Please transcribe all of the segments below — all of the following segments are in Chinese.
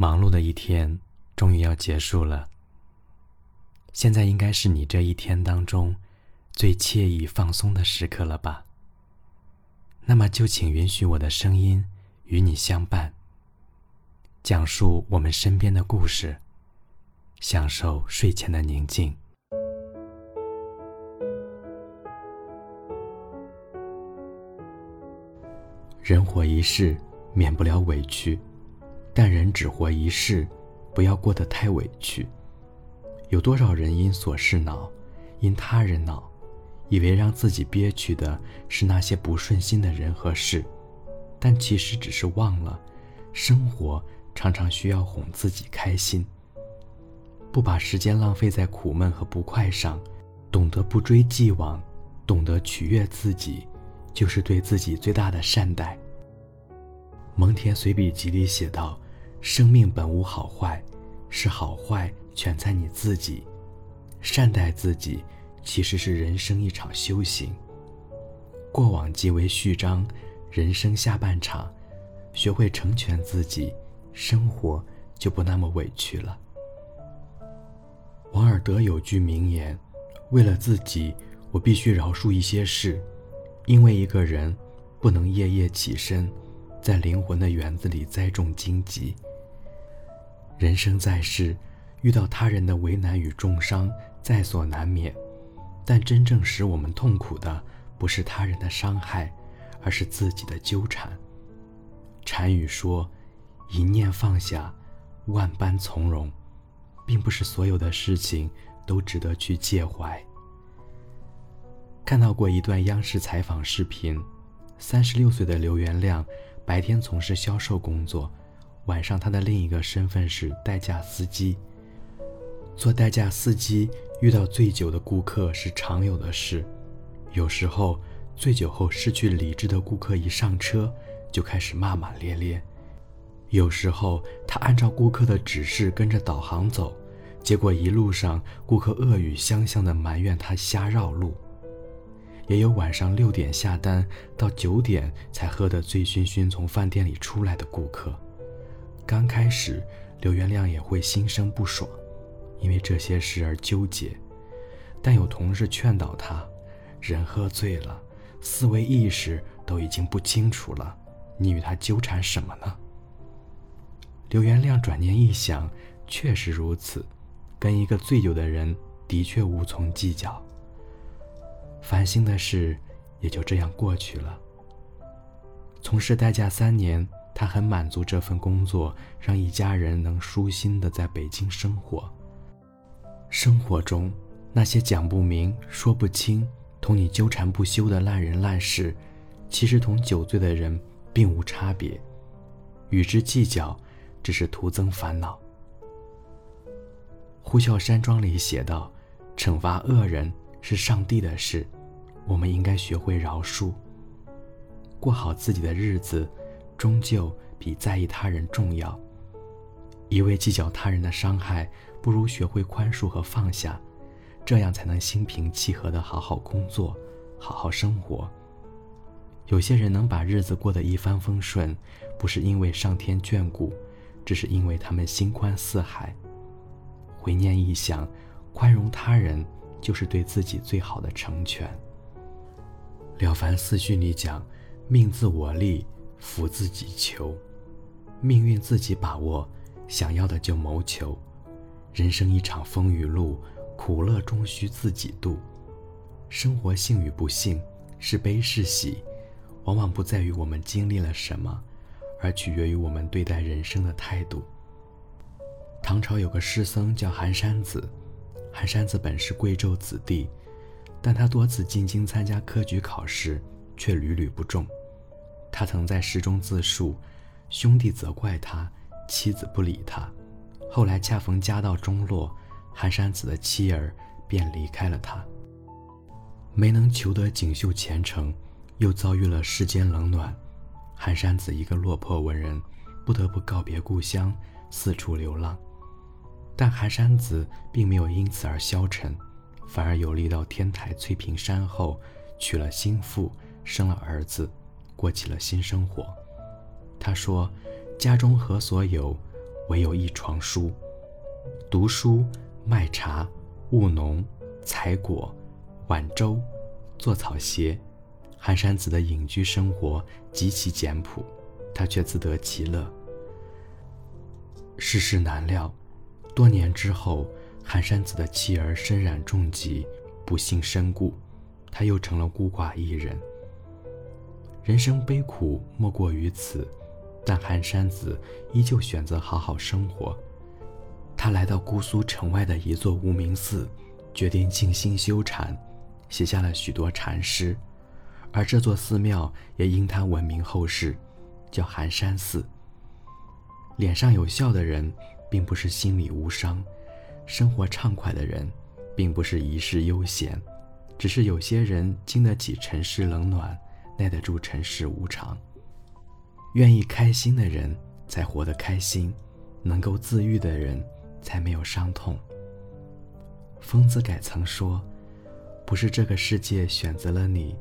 忙碌的一天终于要结束了。现在应该是你这一天当中最惬意放松的时刻了吧？那么就请允许我的声音与你相伴，讲述我们身边的故事，享受睡前的宁静。人活一世，免不了委屈。但人只活一世，不要过得太委屈。有多少人因琐事恼，因他人恼，以为让自己憋屈的是那些不顺心的人和事，但其实只是忘了，生活常常需要哄自己开心。不把时间浪费在苦闷和不快上，懂得不追既往，懂得取悦自己，就是对自己最大的善待。蒙恬随笔集里写道。生命本无好坏，是好坏全在你自己。善待自己，其实是人生一场修行。过往即为序章，人生下半场，学会成全自己，生活就不那么委屈了。王尔德有句名言：“为了自己，我必须饶恕一些事，因为一个人不能夜夜起身，在灵魂的园子里栽种荆棘。”人生在世，遇到他人的为难与重伤在所难免，但真正使我们痛苦的不是他人的伤害，而是自己的纠缠。禅语说：“一念放下，万般从容。”并不是所有的事情都值得去介怀。看到过一段央视采访视频，三十六岁的刘元亮白天从事销售工作。晚上，他的另一个身份是代驾司机。做代驾司机遇到醉酒的顾客是常有的事。有时候，醉酒后失去理智的顾客一上车就开始骂骂咧咧；有时候，他按照顾客的指示跟着导航走，结果一路上顾客恶语相向的埋怨他瞎绕路。也有晚上六点下单到九点才喝得醉醺醺从饭店里出来的顾客。刚开始，刘元亮也会心生不爽，因为这些事而纠结。但有同事劝导他：“人喝醉了，思维意识都已经不清楚了，你与他纠缠什么呢？”刘元亮转念一想，确实如此，跟一个醉酒的人的确无从计较。烦心的事也就这样过去了。从事代驾三年。他很满足这份工作，让一家人能舒心的在北京生活。生活中那些讲不明、说不清、同你纠缠不休的烂人烂事，其实同酒醉的人并无差别，与之计较，只是徒增烦恼。《呼啸山庄》里写道：“惩罚恶人是上帝的事，我们应该学会饶恕，过好自己的日子。”终究比在意他人重要。一味计较他人的伤害，不如学会宽恕和放下，这样才能心平气和的好好工作，好好生活。有些人能把日子过得一帆风顺，不是因为上天眷顾，只是因为他们心宽似海。回念一想，宽容他人，就是对自己最好的成全。《了凡四训》里讲：“命自我立。”福自己求，命运自己把握，想要的就谋求。人生一场风雨路，苦乐终须自己度。生活幸与不幸，是悲是喜，往往不在于我们经历了什么，而取决于我们对待人生的态度。唐朝有个诗僧叫寒山子，寒山子本是贵胄子弟，但他多次进京参加科举考试，却屡屡不中。他曾在诗中自述，兄弟责怪他，妻子不理他。后来恰逢家道中落，寒山子的妻儿便离开了他。没能求得锦绣前程，又遭遇了世间冷暖，寒山子一个落魄文人，不得不告别故乡，四处流浪。但寒山子并没有因此而消沉，反而游历到天台翠屏山后，娶了新妇，生了儿子。过起了新生活。他说：“家中何所有？唯有一床书。读书、卖茶、务农、采果、挽粥、做草鞋。寒山子的隐居生活极其简朴，他却自得其乐。世事难料，多年之后，寒山子的妻儿身染重疾，不幸身故，他又成了孤寡一人。人生悲苦莫过于此，但寒山子依旧选择好好生活。他来到姑苏城外的一座无名寺，决定静心修禅，写下了许多禅诗。而这座寺庙也因他闻名后世，叫寒山寺。脸上有笑的人，并不是心里无伤；生活畅快的人，并不是一世悠闲。只是有些人经得起尘世冷暖，耐得住尘世无常。愿意开心的人才活得开心，能够自愈的人才没有伤痛。丰子恺曾说：“不是这个世界选择了你。”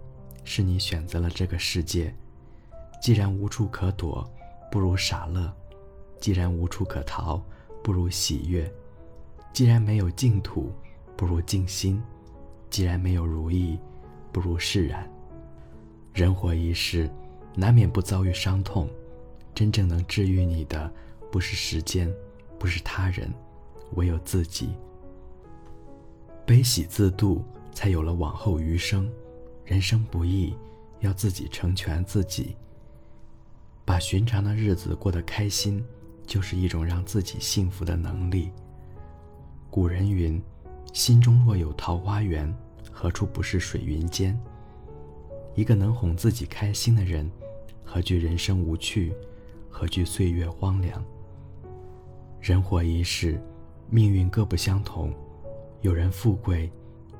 是你选择了这个世界，既然无处可躲，不如傻乐；既然无处可逃，不如喜悦；既然没有净土，不如静心；既然没有如意，不如释然。人活一世，难免不遭遇伤痛，真正能治愈你的，不是时间，不是他人，唯有自己。悲喜自度，才有了往后余生。人生不易，要自己成全自己。把寻常的日子过得开心，就是一种让自己幸福的能力。古人云：“心中若有桃花源，何处不是水云间？”一个能哄自己开心的人，何惧人生无趣？何惧岁月荒凉？人活一世，命运各不相同，有人富贵，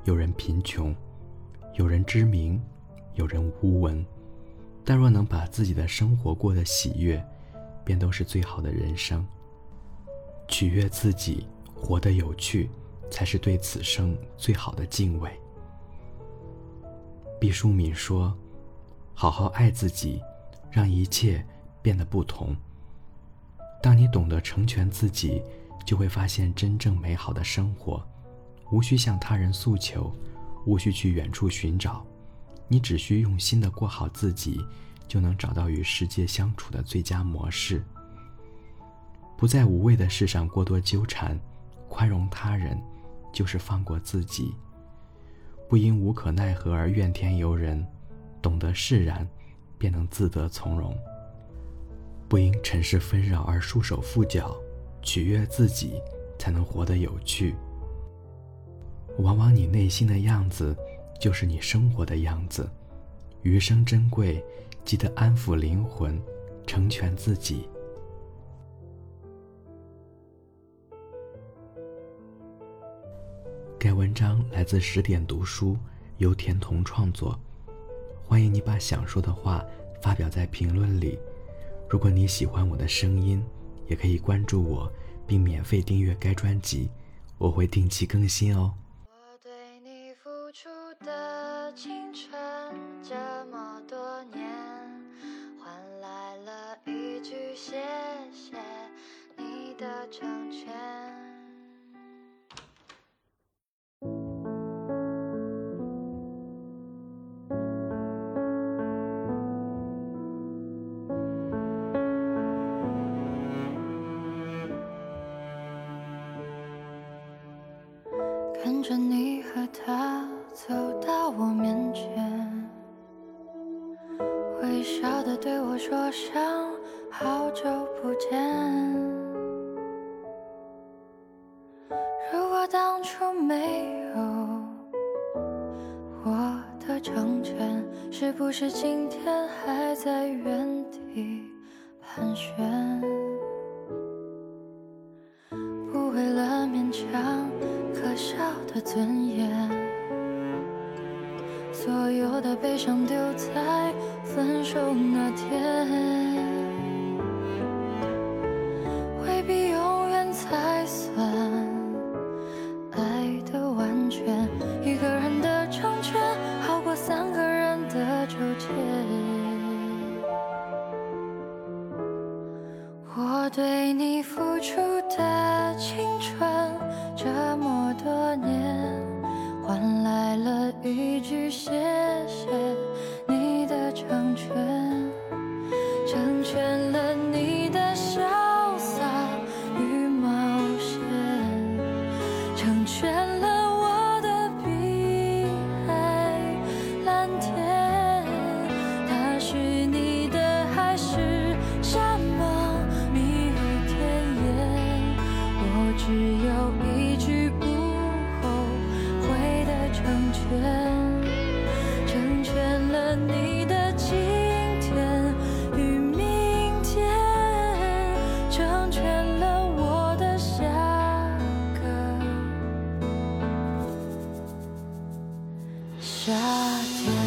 有人贫穷。有人知名，有人无闻，但若能把自己的生活过得喜悦，便都是最好的人生。取悦自己，活得有趣，才是对此生最好的敬畏。毕淑敏说：“好好爱自己，让一切变得不同。当你懂得成全自己，就会发现真正美好的生活，无需向他人诉求。”无需去远处寻找，你只需用心的过好自己，就能找到与世界相处的最佳模式。不在无谓的事上过多纠缠，宽容他人，就是放过自己。不因无可奈何而怨天尤人，懂得释然，便能自得从容。不因尘世纷扰而束手缚脚，取悦自己，才能活得有趣。往往你内心的样子，就是你生活的样子。余生珍贵，记得安抚灵魂，成全自己。该文章来自十点读书，由田童创作。欢迎你把想说的话发表在评论里。如果你喜欢我的声音，也可以关注我，并免费订阅该专辑，我会定期更新哦。着你和他走到我面前，微笑的对我说声好久不见。如果当初没有我的成全，是不是今天还在原地盘旋？尊严，所有的悲伤丢在夏天。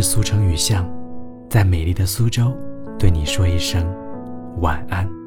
是苏城雨巷，在美丽的苏州，对你说一声晚安。